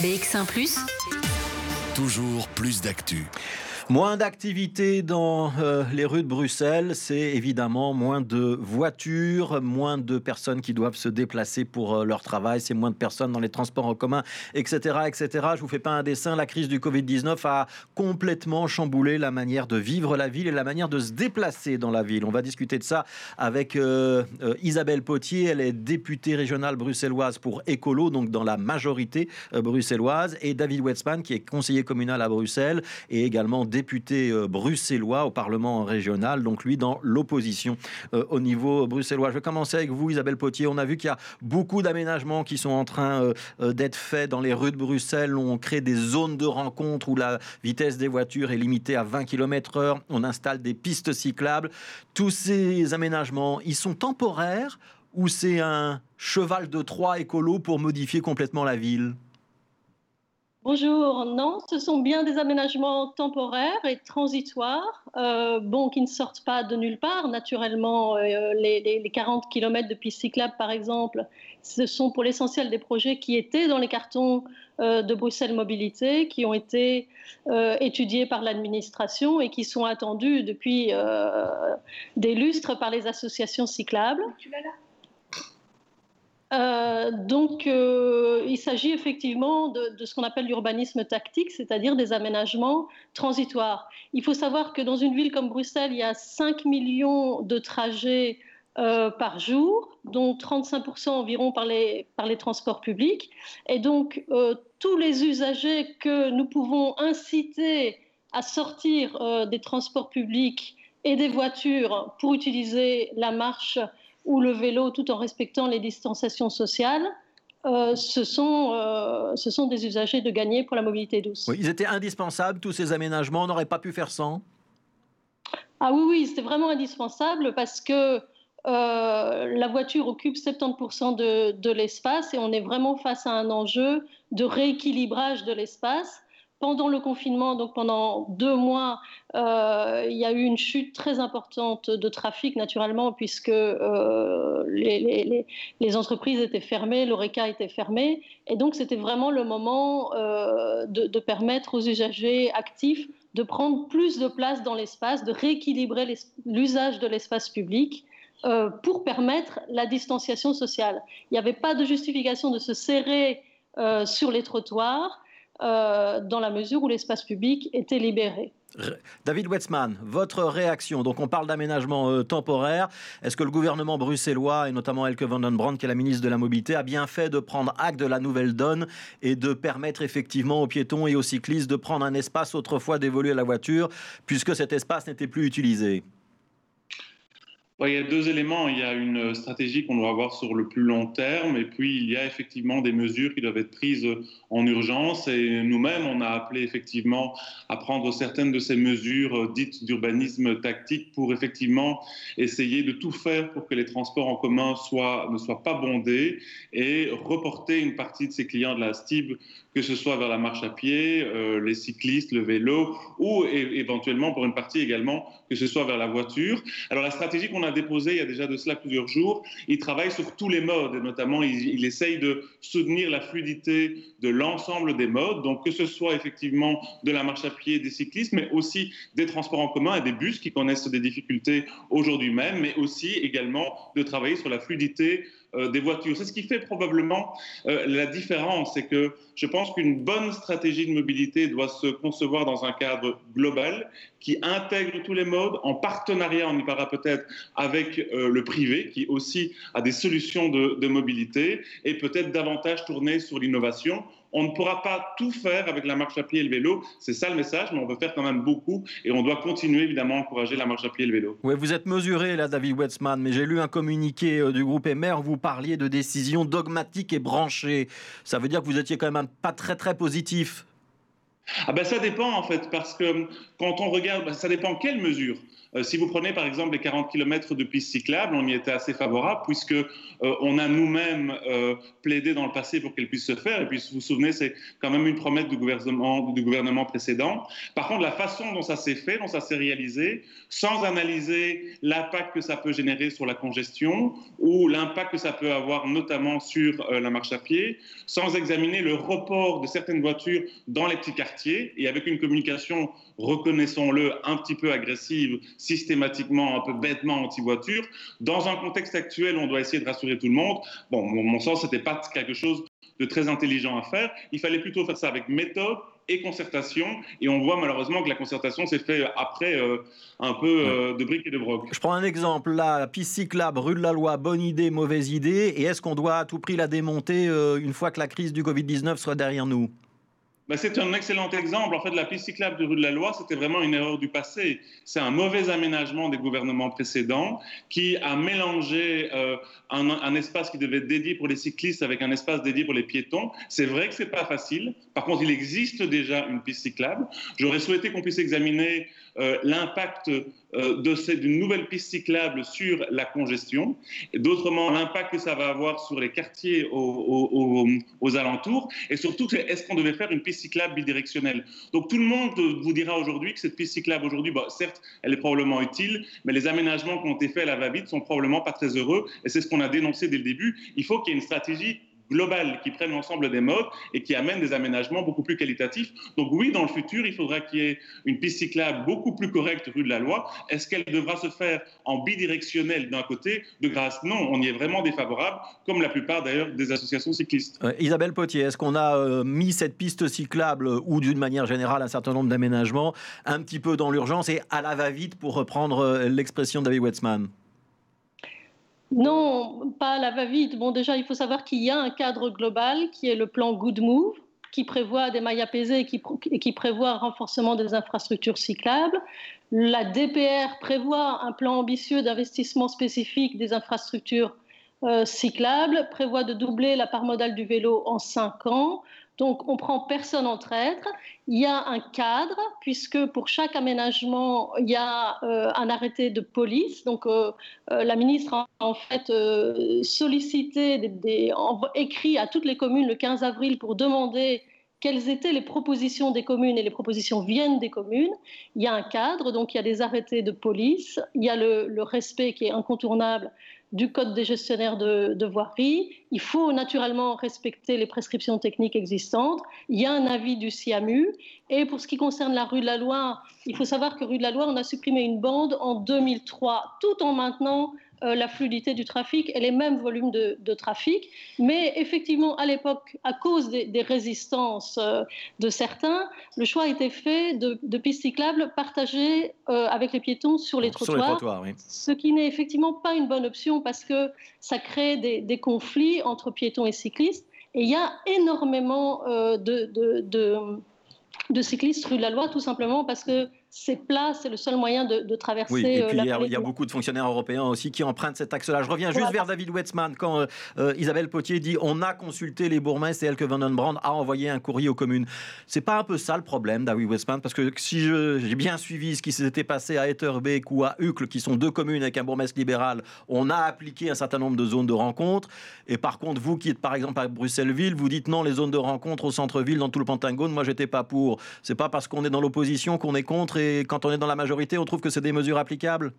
BX1 ⁇ Toujours plus d'actu. Moins d'activité dans euh, les rues de Bruxelles, c'est évidemment moins de voitures, moins de personnes qui doivent se déplacer pour euh, leur travail, c'est moins de personnes dans les transports en commun, etc., etc. Je vous fais pas un dessin, la crise du Covid-19 a complètement chamboulé la manière de vivre la ville et la manière de se déplacer dans la ville. On va discuter de ça avec euh, Isabelle Potier, elle est députée régionale bruxelloise pour Écolo, donc dans la majorité bruxelloise, et David Wetzmann, qui est conseiller communal à Bruxelles et également député euh, bruxellois au Parlement régional, donc lui dans l'opposition euh, au niveau bruxellois. Je vais commencer avec vous, Isabelle Potier. On a vu qu'il y a beaucoup d'aménagements qui sont en train euh, d'être faits dans les rues de Bruxelles. On crée des zones de rencontre où la vitesse des voitures est limitée à 20 km/h. On installe des pistes cyclables. Tous ces aménagements, ils sont temporaires ou c'est un cheval de Troie écolo pour modifier complètement la ville? Bonjour, non, ce sont bien des aménagements temporaires et transitoires, euh, bon, qui ne sortent pas de nulle part. Naturellement, euh, les, 40 km de pistes cyclables, par exemple, ce sont pour l'essentiel des projets qui étaient dans les cartons euh, de Bruxelles Mobilité, qui ont été étudiés par l'administration et qui sont attendus depuis des lustres par les associations cyclables. Euh, donc, euh, il s'agit effectivement de, ce qu'on appelle l'urbanisme tactique, c'est-à-dire des aménagements transitoires. Il faut savoir que dans une ville comme Bruxelles, il y a 5 millions de trajets euh, par jour, dont 35% environ par les, par les transports publics. Et donc, tous les usagers que nous pouvons inciter à sortir des transports publics et des voitures pour utiliser la marche ou le vélo tout en respectant les distanciations sociales, euh, ce, sont, euh, ce sont des usagers de gagner pour la mobilité douce. Oui, ils étaient indispensables, tous ces aménagements, on n'aurait pas pu faire sans Ah oui, oui, c'était vraiment indispensable parce que euh, la voiture occupe 70% de, de l'espace et on est vraiment face à un enjeu de rééquilibrage de l'espace pendant le confinement, donc pendant deux mois, euh, il y a eu une chute très importante de trafic, naturellement, puisque euh, les, entreprises étaient fermées, l'ORECA était fermé. Et donc, c'était vraiment le moment euh, de, permettre aux usagers actifs de prendre plus de place dans l'espace, de rééquilibrer l'usage de l'espace public. pour permettre la distanciation sociale. Il n'y avait pas de justification de se serrer sur les trottoirs. Euh, dans la mesure où l'espace public était libéré. David Wetzmann, votre réaction? Donc, on parle d'aménagement euh, temporaire. Est-ce que le gouvernement bruxellois, et notamment Elke van den Brand, qui est la ministre de la Mobilité, a bien fait de prendre acte de la nouvelle donne et de permettre effectivement aux piétons et aux cyclistes de prendre un espace autrefois dévolu à la voiture, puisque cet espace n'était plus utilisé? Il y a deux éléments. Il y a une stratégie qu'on doit avoir sur le plus long terme et puis il y a effectivement des mesures qui doivent être prises en urgence. Et nous-mêmes, on a appelé effectivement à prendre certaines de ces mesures dites d'urbanisme tactique pour effectivement essayer de tout faire pour que les transports en commun ne soient pas bondés et reporter une partie de ces clients de la STIB, que ce soit vers la marche à pied, euh, les cyclistes, le vélo ou éventuellement pour une partie également que ce soit vers la voiture. Alors la stratégie qu'on a déposée il y a déjà de cela plusieurs jours, il travaille sur tous les modes, et notamment il, essaye de soutenir la fluidité de l'ensemble des modes, donc que ce soit effectivement de la marche à pied, des cyclistes, mais aussi des transports en commun et des bus qui connaissent des difficultés aujourd'hui même, mais aussi également de travailler sur la fluidité des voitures. C'est ce qui fait probablement euh, la différence, c'est que je pense qu'une bonne stratégie de mobilité doit se concevoir dans un cadre global qui intègre tous les modes, en partenariat, on y parlera peut-être, avec euh, le privé, qui aussi a des solutions de, de mobilité, et peut-être davantage tourner sur l'innovation on ne pourra pas tout faire avec la marche à pied et le vélo. C'est ça le message, mais on veut faire quand même beaucoup et on doit continuer évidemment à encourager la marche à pied et le vélo. Oui, vous êtes mesuré là, David Wetzmann, mais j'ai lu un communiqué euh, du groupe MR où vous parliez de décisions dogmatiques et branchées. Ça veut dire que vous étiez quand même pas très très positif. Ah ben ça dépend en fait, parce que quand on regarde, ben, ça dépend quelle mesure. Euh, si vous prenez par exemple les 40 km de pistes cyclables, on y était assez favorable puisque euh, on a nous-mêmes euh, plaidé dans le passé pour qu'elles puissent se faire. Et puis, vous vous souvenez, c'est quand même une promesse du gouvernement, du gouvernement précédent. Par contre, la façon dont ça s'est fait, dont ça s'est réalisé, sans analyser l'impact que ça peut générer sur la congestion ou l'impact que ça peut avoir notamment sur la marche à pied, sans examiner le report de certaines voitures dans les petits quartiers et avec une communication, reconnaissons-le, un petit peu agressive systématiquement, un peu bêtement anti-voiture. Dans un contexte actuel, on doit essayer de rassurer tout le monde. Bon, mon, mon sens, c'était pas quelque chose de très intelligent à faire. Il fallait plutôt faire ça avec méthode et concertation. Et on voit malheureusement que la concertation s'est faite après euh, un peu euh, de briques et de broc. Je prends un exemple là, piste cyclable, rue de la Loi, bonne idée, mauvaise idée. Et est-ce qu'on doit à tout prix la démonter euh, une fois que la crise du Covid-19 soit derrière nous? Ben, c'est un excellent exemple. En fait, la piste cyclable de rue de la Loi, c'était vraiment une erreur du passé. C'est un mauvais aménagement des gouvernements précédents qui a mélangé euh, un, espace qui devait être dédié pour les cyclistes avec un espace dédié pour les piétons. C'est vrai que c'est pas facile. Par contre, il existe déjà une piste cyclable. J'aurais souhaité qu'on puisse examiner euh, l'impact euh, d'une nouvelle piste cyclable sur la congestion, d'autrement l'impact que ça va avoir sur les quartiers aux, aux alentours, et surtout est-ce qu'on devait faire une piste cyclable bidirectionnelle. Donc tout le monde vous dira aujourd'hui que cette piste cyclable aujourd'hui, bah, certes, elle est probablement utile, mais les aménagements qui ont été faits à la va-vite sont probablement pas très heureux, et c'est ce qu'on a dénoncé dès le début. Il faut qu'il y ait une stratégie globale qui prenne l'ensemble des modes et qui amène des aménagements beaucoup plus qualitatifs. Donc oui, dans le futur, il faudra qu'il y ait une piste cyclable beaucoup plus correcte rue de la Loi. Est-ce qu'elle devra se faire en bidirectionnel d'un côté? De grâce, non, on y est vraiment défavorable, comme la plupart d'ailleurs des associations cyclistes. Euh, Isabelle Potier, est-ce qu'on a euh, mis cette piste cyclable ou d'une manière générale un certain nombre d'aménagements un petit peu dans l'urgence et à la va-vite pour reprendre euh, l'expression de David Wetzman non, pas à la va-vite. Bon, déjà, il faut savoir qu'il y a un cadre global qui est le plan Good Move, qui prévoit des mailles apaisées et qui, prévoit un renforcement des infrastructures cyclables. La DPR prévoit un plan ambitieux d'investissement spécifique des infrastructures euh, cyclables, prévoit de doubler la part modale du vélo en cinq ans. Donc, on prend personne en traître. Il y a un cadre, puisque pour chaque aménagement, il y a euh, un arrêté de police. Donc, euh, euh, la ministre a en fait sollicité, des, écrit à toutes les communes le 15 avril pour demander quelles étaient les propositions des communes, et les propositions viennent des communes. Il y a un cadre, donc il y a des arrêtés de police, il y a le, respect qui est incontournable du Code des gestionnaires de, voirie. Il faut naturellement respecter les prescriptions techniques existantes. Il y a un avis du CIAMU. Et pour ce qui concerne la rue de la Loire, il faut savoir que rue de la Loire, on a supprimé une bande en 2003, tout en maintenant euh, la fluidité du trafic et les mêmes volumes de, trafic. Mais effectivement, à l'époque, à cause des, résistances euh, de certains, le choix a été fait de, pistes cyclables partagées euh, avec les piétons sur les trottoirs. Ce qui n'est effectivement pas une bonne option parce que ça crée des, conflits entre piétons et cyclistes. Et il y a énormément de, de cyclistes rue de la Loi, tout simplement parce que c'est plat, c'est le seul moyen de, traverser. Oui, et euh, puis il y, a beaucoup de fonctionnaires européens aussi qui empruntent cet axe-là. Je reviens juste vers David Wetzmann quand euh, euh, Isabelle Potier dit on a consulté les bourgmestres et Elke Van den Brand a envoyé un courrier aux communes. C'est pas un peu ça le problème, David Wetzmann? Parce que si j'ai bien suivi ce qui s'était passé à Etterbeek ou à Uccle, qui sont deux communes avec un bourgmestre libéral, on a appliqué un certain nombre de zones de rencontre. Et par contre, vous qui êtes par exemple à Bruxelles-Ville, vous dites non, les zones de rencontre au centre-ville, dans tout le Pentagone, moi j'étais pas pour. C'est pas parce qu'on est dans l'opposition qu'on est contre et quand on est dans la majorité, on trouve que c'est des mesures applicables?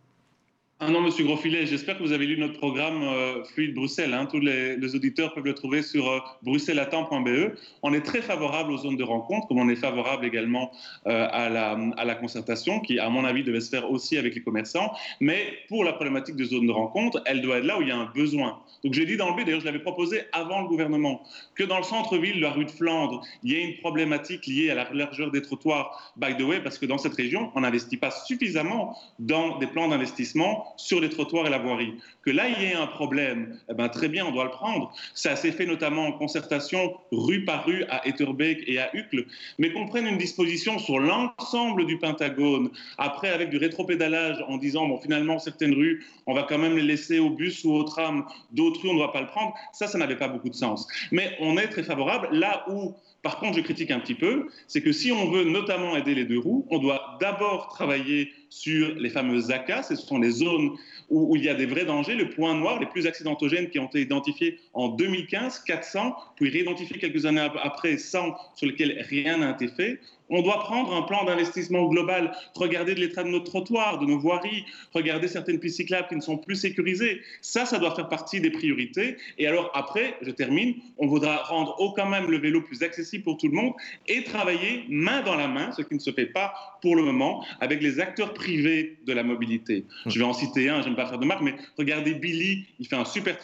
Ah non, Monsieur Grosfilet, j'espère que vous avez lu notre programme euh, Fluide Bruxelles. Hein. Tous les, auditeurs peuvent le trouver sur euh, bruxellatemps.be. On est très favorable aux zones de rencontre, comme on est favorable également euh, à, la, à, la, concertation, qui, à mon avis, devait se faire aussi avec les commerçants. Mais pour la problématique des zones de rencontre, elle doit être là où il y a un besoin. Donc j'ai dit dans le but, d'ailleurs, je l'avais proposé avant le gouvernement, que dans le centre-ville, la rue de Flandre, il y ait une problématique liée à la largeur des trottoirs, by the way, parce que dans cette région, on n'investit pas suffisamment dans des plans d'investissement sur les trottoirs et la voirie. Que là, il y ait un problème, eh ben, très bien, on doit le prendre. Ça s'est fait notamment en concertation rue par rue à Etterbeek et à Uccle, mais qu'on prenne une disposition sur l'ensemble du Pentagone, après avec du rétropédalage en disant, bon, finalement, certaines rues, on va quand même les laisser au bus ou au tram, d'autres rues, on ne doit pas le prendre, ça, ça n'avait pas beaucoup de sens. Mais on est très favorable là où par contre, je critique un petit peu, c'est que si on veut notamment aider les deux roues, on doit d'abord travailler sur les fameuses ACA, ce sont les zones où, il y a des vrais dangers. Le point noir, les plus accidentogènes qui ont été identifiés en 2015, 400, puis réidentifiés quelques années après, 100 sur lesquels rien n'a été fait. On doit prendre un plan d'investissement global, regarder de l'état de nos trottoirs, de nos voiries, regarder certaines pistes cyclables qui ne sont plus sécurisées. Ça, ça doit faire partie des priorités. Et alors après, je termine, on voudra rendre au quand même le vélo plus accessible pour tout le monde et travailler main dans la main, ce qui ne se fait pas pour le moment, avec les acteurs privés de la mobilité. Je vais en citer un, j'aime pas faire de marque, mais regardez Billy, il fait un super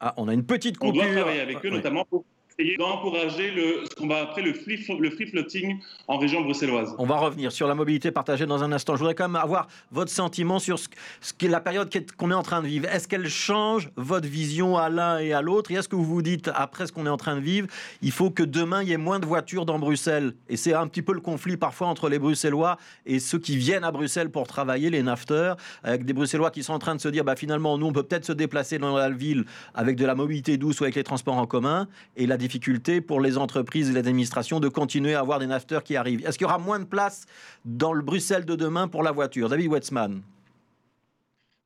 ah, on a une petite coupure. On doit travailler avec eux, notamment pour d'encourager le, ce qu'on va appeler le free, le free floating en région bruxelloise. On va revenir sur la mobilité partagée dans un instant. Je voudrais quand même avoir votre sentiment sur ce, ce qu'est la période qu'on est en train de vivre. Est-ce qu'elle change votre vision à l'un et à l'autre? Et est-ce que vous vous dites, après ce qu'on est en train de vivre, il faut que demain, il y ait moins de voitures dans Bruxelles? Et c'est un petit peu le conflit parfois entre les Bruxellois et ceux qui viennent à Bruxelles pour travailler, les nafteurs, avec des Bruxellois qui sont en train de se dire, bah, finalement, nous, on peut peut-être se déplacer dans la ville avec de la mobilité douce ou avec les transports en commun. Et la difficulté pour les entreprises et les administrations de continuer à avoir des nafteurs qui arrivent. Est-ce qu'il y aura moins de place dans le Bruxelles de demain pour la voiture? David Wetzman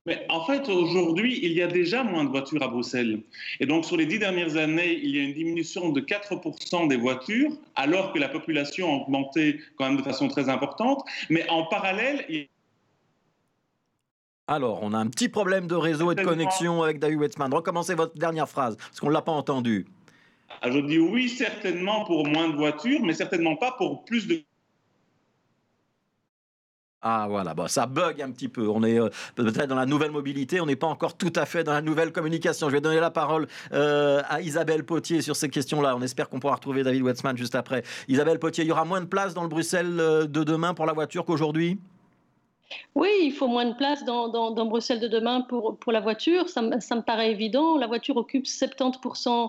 mais en fait, aujourd'hui, il y a déjà moins de voitures à Bruxelles. Et donc, sur les dix dernières années, il y a une diminution de 4% des voitures, alors que la population a augmenté quand même de façon très importante. Mais en parallèle, il alors, on a un petit problème de réseau et de connexion avec David Wetzman. Recommencez votre dernière phrase, parce qu'on ne l'a pas entendu. Ah, je dis oui, certainement pour moins de voitures, mais certainement pas pour plus de ah voilà, bon, ça bug un petit peu. On est euh, peut-être dans la nouvelle mobilité, on n'est pas encore tout à fait dans la nouvelle communication. Je vais donner la parole euh, à Isabelle Potier sur ces questions-là. On espère qu'on pourra retrouver David Wetzman juste après. Isabelle Potier, il y aura moins de place dans le Bruxelles euh, de demain pour la voiture qu'aujourd'hui? Oui, il faut moins de place dans, dans, Bruxelles de demain pour, pour la voiture. Ça, ça, me paraît évident. La voiture occupe 70% euh,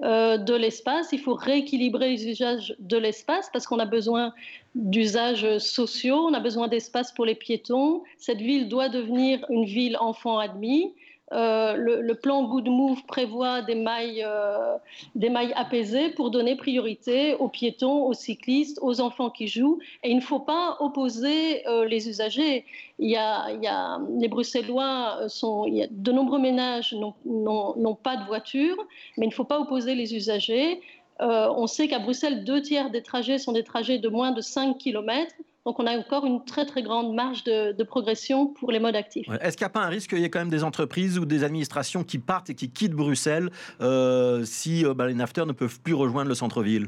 de l'espace. Il faut rééquilibrer les usages de l'espace parce qu'on a besoin d'usages sociaux, on a besoin d'espace pour les piétons. Cette ville doit devenir une ville enfant admis. Euh, le, plan Good Move prévoit des mailles, euh, des mailles apaisées pour donner priorité aux piétons, aux cyclistes, aux enfants qui jouent. Et il ne faut pas opposer euh, les usagers. Il y, a, les Bruxellois sont, il y a de nombreux ménages n'ont pas de voiture, mais il ne faut pas opposer les usagers. on sait qu'à Bruxelles, deux tiers des trajets sont des trajets de moins de 5 km. Donc on a encore une très très grande marge de, progression pour les modes actifs. Est-ce qu'il n'y a pas un risque qu'il y ait quand même des entreprises ou des administrations qui partent et qui quittent Bruxelles euh, si euh, bah, les nafteurs ne peuvent plus rejoindre le centre-ville?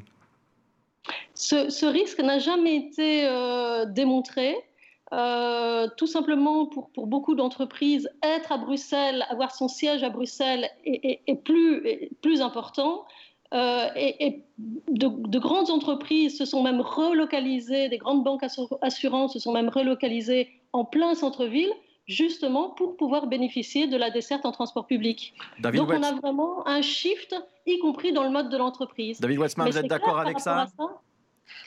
Ce, risque n'a jamais été euh, démontré. tout simplement pour, pour beaucoup d'entreprises, être à Bruxelles, avoir son siège à Bruxelles est, plus, est plus important. Euh, et, de, grandes entreprises se sont même relocalisées, des grandes banques assurances se sont même relocalisées en plein centre-ville, justement pour pouvoir bénéficier de la desserte en transport public. Donc on a vraiment un shift, y compris dans le mode de l'entreprise. David Westman, vous êtes d'accord avec ça,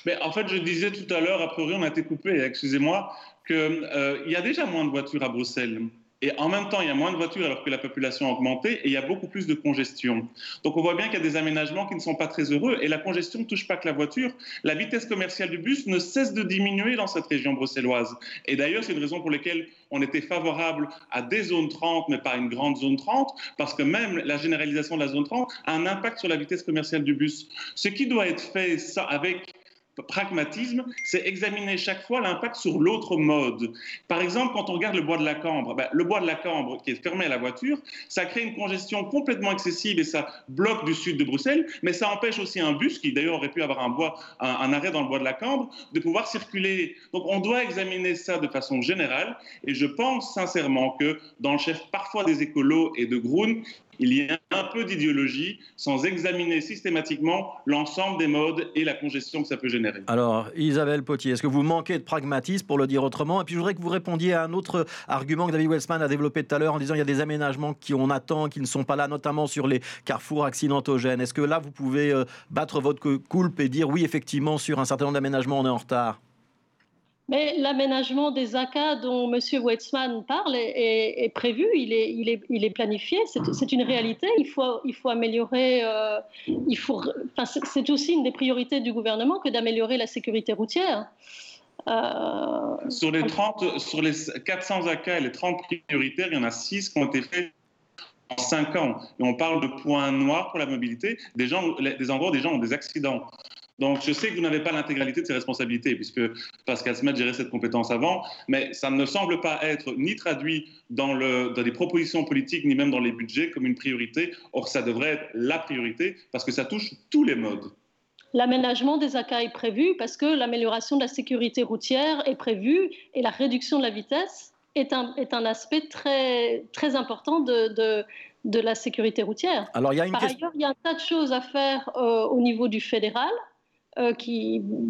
mais en fait, je disais tout à l'heure, a priori, on a été coupé, excusez-moi, qu'il euh, y a déjà moins de voitures à Bruxelles. Et en même temps, il y a moins de voitures alors que la population a augmenté et il y a beaucoup plus de congestion. Donc on voit bien qu'il y a des aménagements qui ne sont pas très heureux et la congestion ne touche pas que la voiture. La vitesse commerciale du bus ne cesse de diminuer dans cette région bruxelloise. Et d'ailleurs, c'est une raison pour laquelle on était favorable à des zones 30, mais pas une grande zone 30, parce que même la généralisation de la zone 30 a un impact sur la vitesse commerciale du bus. Ce qui doit être fait ça, avec pragmatisme, c'est examiner chaque fois l'impact sur l'autre mode. Par exemple, quand on regarde le bois de la Cambre, ben, le bois de la Cambre qui est fermé à la voiture, ça crée une congestion complètement excessive et ça bloque du sud de Bruxelles, mais ça empêche aussi un bus, qui d'ailleurs aurait pu avoir un, un, arrêt dans le bois de la Cambre, de pouvoir circuler. Donc on doit examiner ça de façon générale et je pense sincèrement que dans le chef parfois des écolos et de Groen, il y a un peu d'idéologie sans examiner systématiquement l'ensemble des modes et la congestion que ça peut générer. Alors, Isabelle Potier, est-ce que vous manquez de pragmatisme, pour le dire autrement? Et puis, je voudrais que vous répondiez à un autre argument que David Welsman a développé tout à l'heure en disant qu'il y a des aménagements qu'on attend, qui ne sont pas là, notamment sur les carrefours accidentogènes. Est-ce que là, vous pouvez euh, battre votre coulpe et dire oui, effectivement, sur un certain nombre d'aménagements, on est en retard? Mais l'aménagement des ACA dont M. Wetzmann parle est, prévu, il est, il, est, il est, planifié, c'est une réalité. Il faut, il faut améliorer. Euh, il faut, c'est aussi une des priorités du gouvernement que d'améliorer la sécurité routière. sur, les 30, sur les 400 AK et les 30 prioritaires, il y en a 6 qui ont été faits en 5 ans. Et on parle de points noirs pour la mobilité. Des, gens, des endroits où des gens ont des accidents. Donc, je sais que vous n'avez pas l'intégralité de ces responsabilités, puisque Pascal Smet gérait cette compétence avant, mais ça ne semble pas être ni traduit dans, le, dans les propositions politiques, ni même dans les budgets comme une priorité. Or, ça devrait être la priorité, parce que ça touche tous les modes. L'aménagement des AK est prévu parce que l'amélioration de la sécurité routière est prévue et la réduction de la vitesse est un, est un aspect très, très important de, de, de la sécurité routière. Alors, il y a une Par ailleurs, il y a un tas de choses à faire euh, au niveau du fédéral. Euh,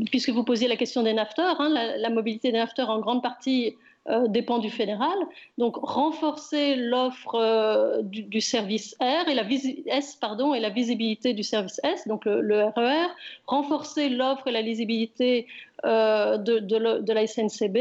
puisque vous posiez la question des nafteurs, hein, la, mobilité des nafteurs en grande partie euh, dépend du fédéral. Donc renforcer l'offre euh, du, service R et la S et la visibilité du service S, donc le, RER, renforcer l'offre et la lisibilité de, la SNCB,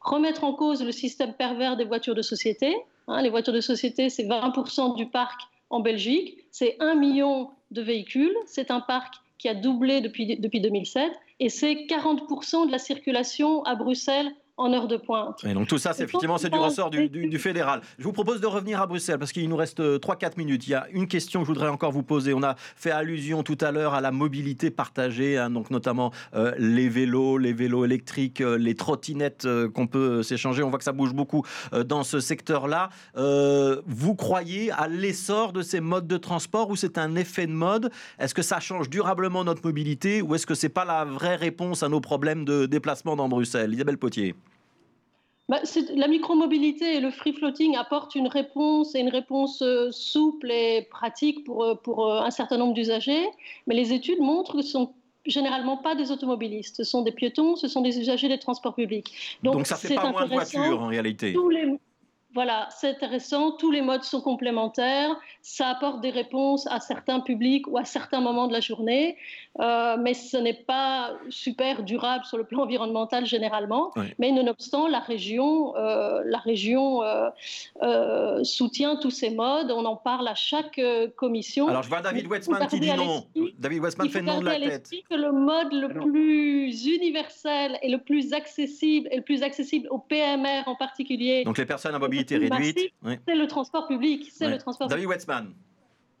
remettre en cause le système pervers des voitures de société. Hein, les voitures de société, c'est 20% du parc en Belgique, c'est 1 million de véhicules, c'est un parc qui a doublé depuis, depuis 2007, et c'est 40% de la circulation à Bruxelles en heure de pointe. Et donc tout ça, c'est effectivement c'est du ressort du, du, du, fédéral. Je vous propose de revenir à Bruxelles parce qu'il nous reste 3-4 minutes. Il y a une question que je voudrais encore vous poser. On a fait allusion tout à l'heure à la mobilité partagée, hein, donc notamment euh, les vélos, les vélos électriques, euh, les trottinettes euh, qu'on peut s'échanger. On voit que ça bouge beaucoup euh, dans ce secteur-là. Euh, vous croyez à l'essor de ces modes de transport ou c'est un effet de mode? Est-ce que ça change durablement notre mobilité ou est-ce que c'est pas la vraie réponse à nos problèmes de déplacement dans Bruxelles? Isabelle Potier bah, la micromobilité et le free floating apportent une réponse et une réponse euh, souple et pratique pour, euh, pour euh, un certain nombre d'usagers, mais les études montrent que ce sont généralement pas des automobilistes, ce sont des piétons, ce sont des usagers des transports publics. Donc, Donc ça fait pas moins de voitures en réalité. Tous les, voilà, c'est intéressant. Tous les modes sont complémentaires. Ça apporte des réponses à certains publics ou à certains moments de la journée, euh, mais ce n'est pas super durable sur le plan environnemental généralement. Oui. Mais nonobstant, la région, euh, la région euh, euh, soutient tous ces modes. On en parle à chaque euh, commission. Alors je vois David Wetzmann qui dit non. David Wetzmann fait non de la tête. que le mode le plus universel et le plus accessible et le plus accessible aux PMR en particulier. Donc les personnes à mobilité réduite. Oui. C'est le transport public. C'est oui. le transport David Wetzmann.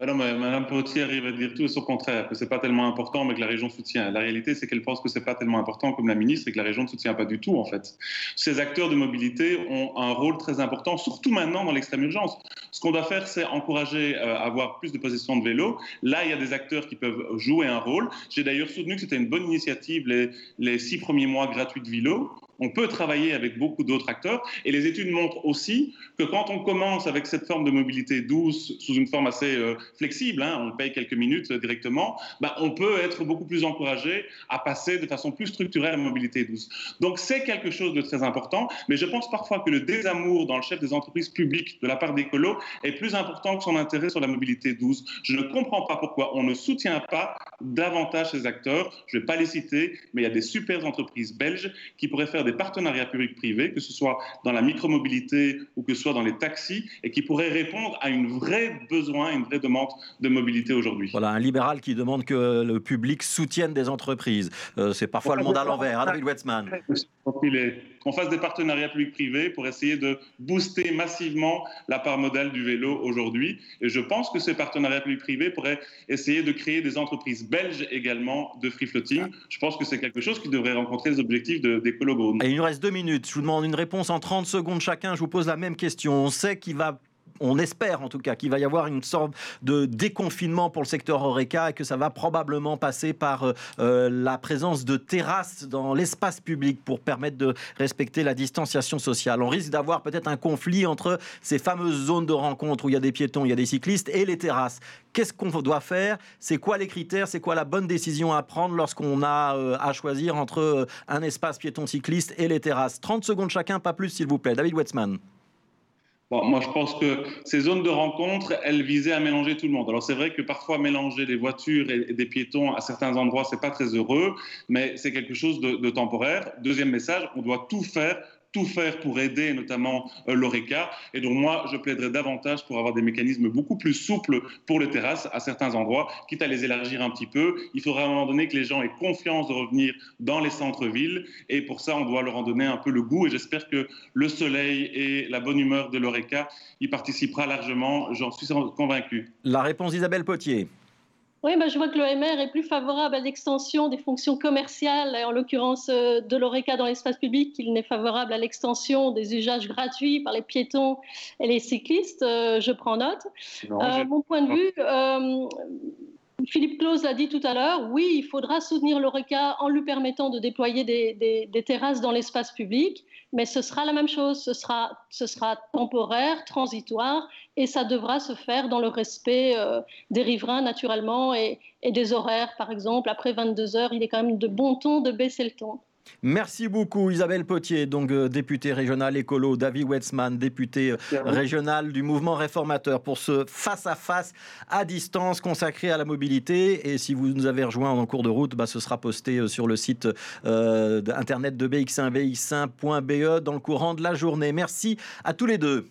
Alors, ah Madame Potier arrive à dire tout son contraire, que ce n'est pas tellement important, mais que la région soutient. La réalité, c'est qu'elle pense que ce n'est pas tellement important comme la ministre et que la région ne soutient pas du tout, en fait. Ces acteurs de mobilité ont un rôle très important, surtout maintenant dans l'extrême urgence. Ce qu'on doit faire, c'est encourager euh, à avoir plus de possession de vélos. Là, il y a des acteurs qui peuvent jouer un rôle. J'ai d'ailleurs soutenu que c'était une bonne initiative, les, les six premiers mois gratuits de vélo. On peut travailler avec beaucoup d'autres acteurs et les études montrent aussi que quand on commence avec cette forme de mobilité douce, sous une forme assez euh, flexible, hein, on paye quelques minutes directement, bah, on peut être beaucoup plus encouragé à passer de façon plus structurelle à la mobilité douce. Donc c'est quelque chose de très important, mais je pense parfois que le désamour dans le chef des entreprises publiques de la part des colos est plus important que son intérêt sur la mobilité douce. Je ne comprends pas pourquoi on ne soutient pas davantage ces acteurs. Je ne vais pas les citer, mais il y a des super entreprises belges qui pourraient faire des partenariats publics-privés, que ce soit dans la micromobilité ou que ce soit dans les taxis, et qui pourraient répondre à une vraie besoin, une vraie demande de mobilité aujourd'hui. Voilà, un libéral qui demande que le public soutienne des entreprises. Euh, c'est parfois le monde à l'envers, hein, David Wetzmann. Qu'on fasse des partenariats publics-privés pour essayer de booster massivement la part modale du vélo aujourd'hui. Et je pense que ces partenariats publics-privés pourraient essayer de créer des entreprises belges également de free floating. Je pense que c'est quelque chose qui devrait rencontrer les objectifs de, des. Et il nous reste deux minutes. Je vous demande une réponse en 30 secondes chacun. Je vous pose la même question. On sait qu'il va on espère en tout cas qu'il va y avoir une sorte de déconfinement pour le secteur Horeca et que ça va probablement passer par euh, la présence de terrasses dans l'espace public pour permettre de respecter la distanciation sociale. On risque d'avoir peut-être un conflit entre ces fameuses zones de rencontre où il y a des piétons, il y a des cyclistes et les terrasses. Qu'est-ce qu'on doit faire? C'est quoi les critères? C'est quoi la bonne décision à prendre lorsqu'on a euh, à choisir entre euh, un espace piéton cycliste et les terrasses? 30 secondes chacun, pas plus s'il vous plaît. David Wetzmann. Bon, moi, je pense que ces zones de rencontre, elles visaient à mélanger tout le monde. Alors, c'est vrai que parfois, mélanger des voitures et des piétons à certains endroits, c'est pas très heureux, mais c'est quelque chose de, de temporaire. Deuxième message, on doit tout faire tout faire pour aider notamment euh, l'ORECA. Et donc moi, je plaiderais davantage pour avoir des mécanismes beaucoup plus souples pour les terrasses à certains endroits, quitte à les élargir un petit peu. Il faudra à un moment donné que les gens aient confiance de revenir dans les centres-villes. Et pour ça, on doit leur en donner un peu le goût. Et j'espère que le soleil et la bonne humeur de l'ORECA y participera largement. J'en suis convaincu. La réponse d'Isabelle Potier. Oui, bah, je vois que l'OMR est plus favorable à l'extension des fonctions commerciales, en l'occurrence euh, de l'ORECA dans l'espace public, qu'il n'est favorable à l'extension des usages gratuits par les piétons et les cyclistes. Euh, je prends note. Euh, mon point de vue, Philippe Claus l'a dit tout à l'heure, oui, il faudra soutenir l'ORECA en lui permettant de déployer des, terrasses dans l'espace public, mais ce sera la même chose, ce sera, ce sera temporaire, transitoire, et ça devra se faire dans le respect euh, des riverains naturellement et, et, des horaires, par exemple. Après 22 heures, il est quand même de bon ton de baisser le ton. Merci beaucoup Isabelle Potier, donc euh, députée régionale écolo, David Wetzmann, député euh, régional du mouvement réformateur pour ce face-à-face -à, distance consacré à la mobilité. Et si vous nous avez rejoint en cours de route, bah, ce sera posté euh, sur le site internet de BX1, bx1.be dans le courant de la journée. Merci à tous les deux.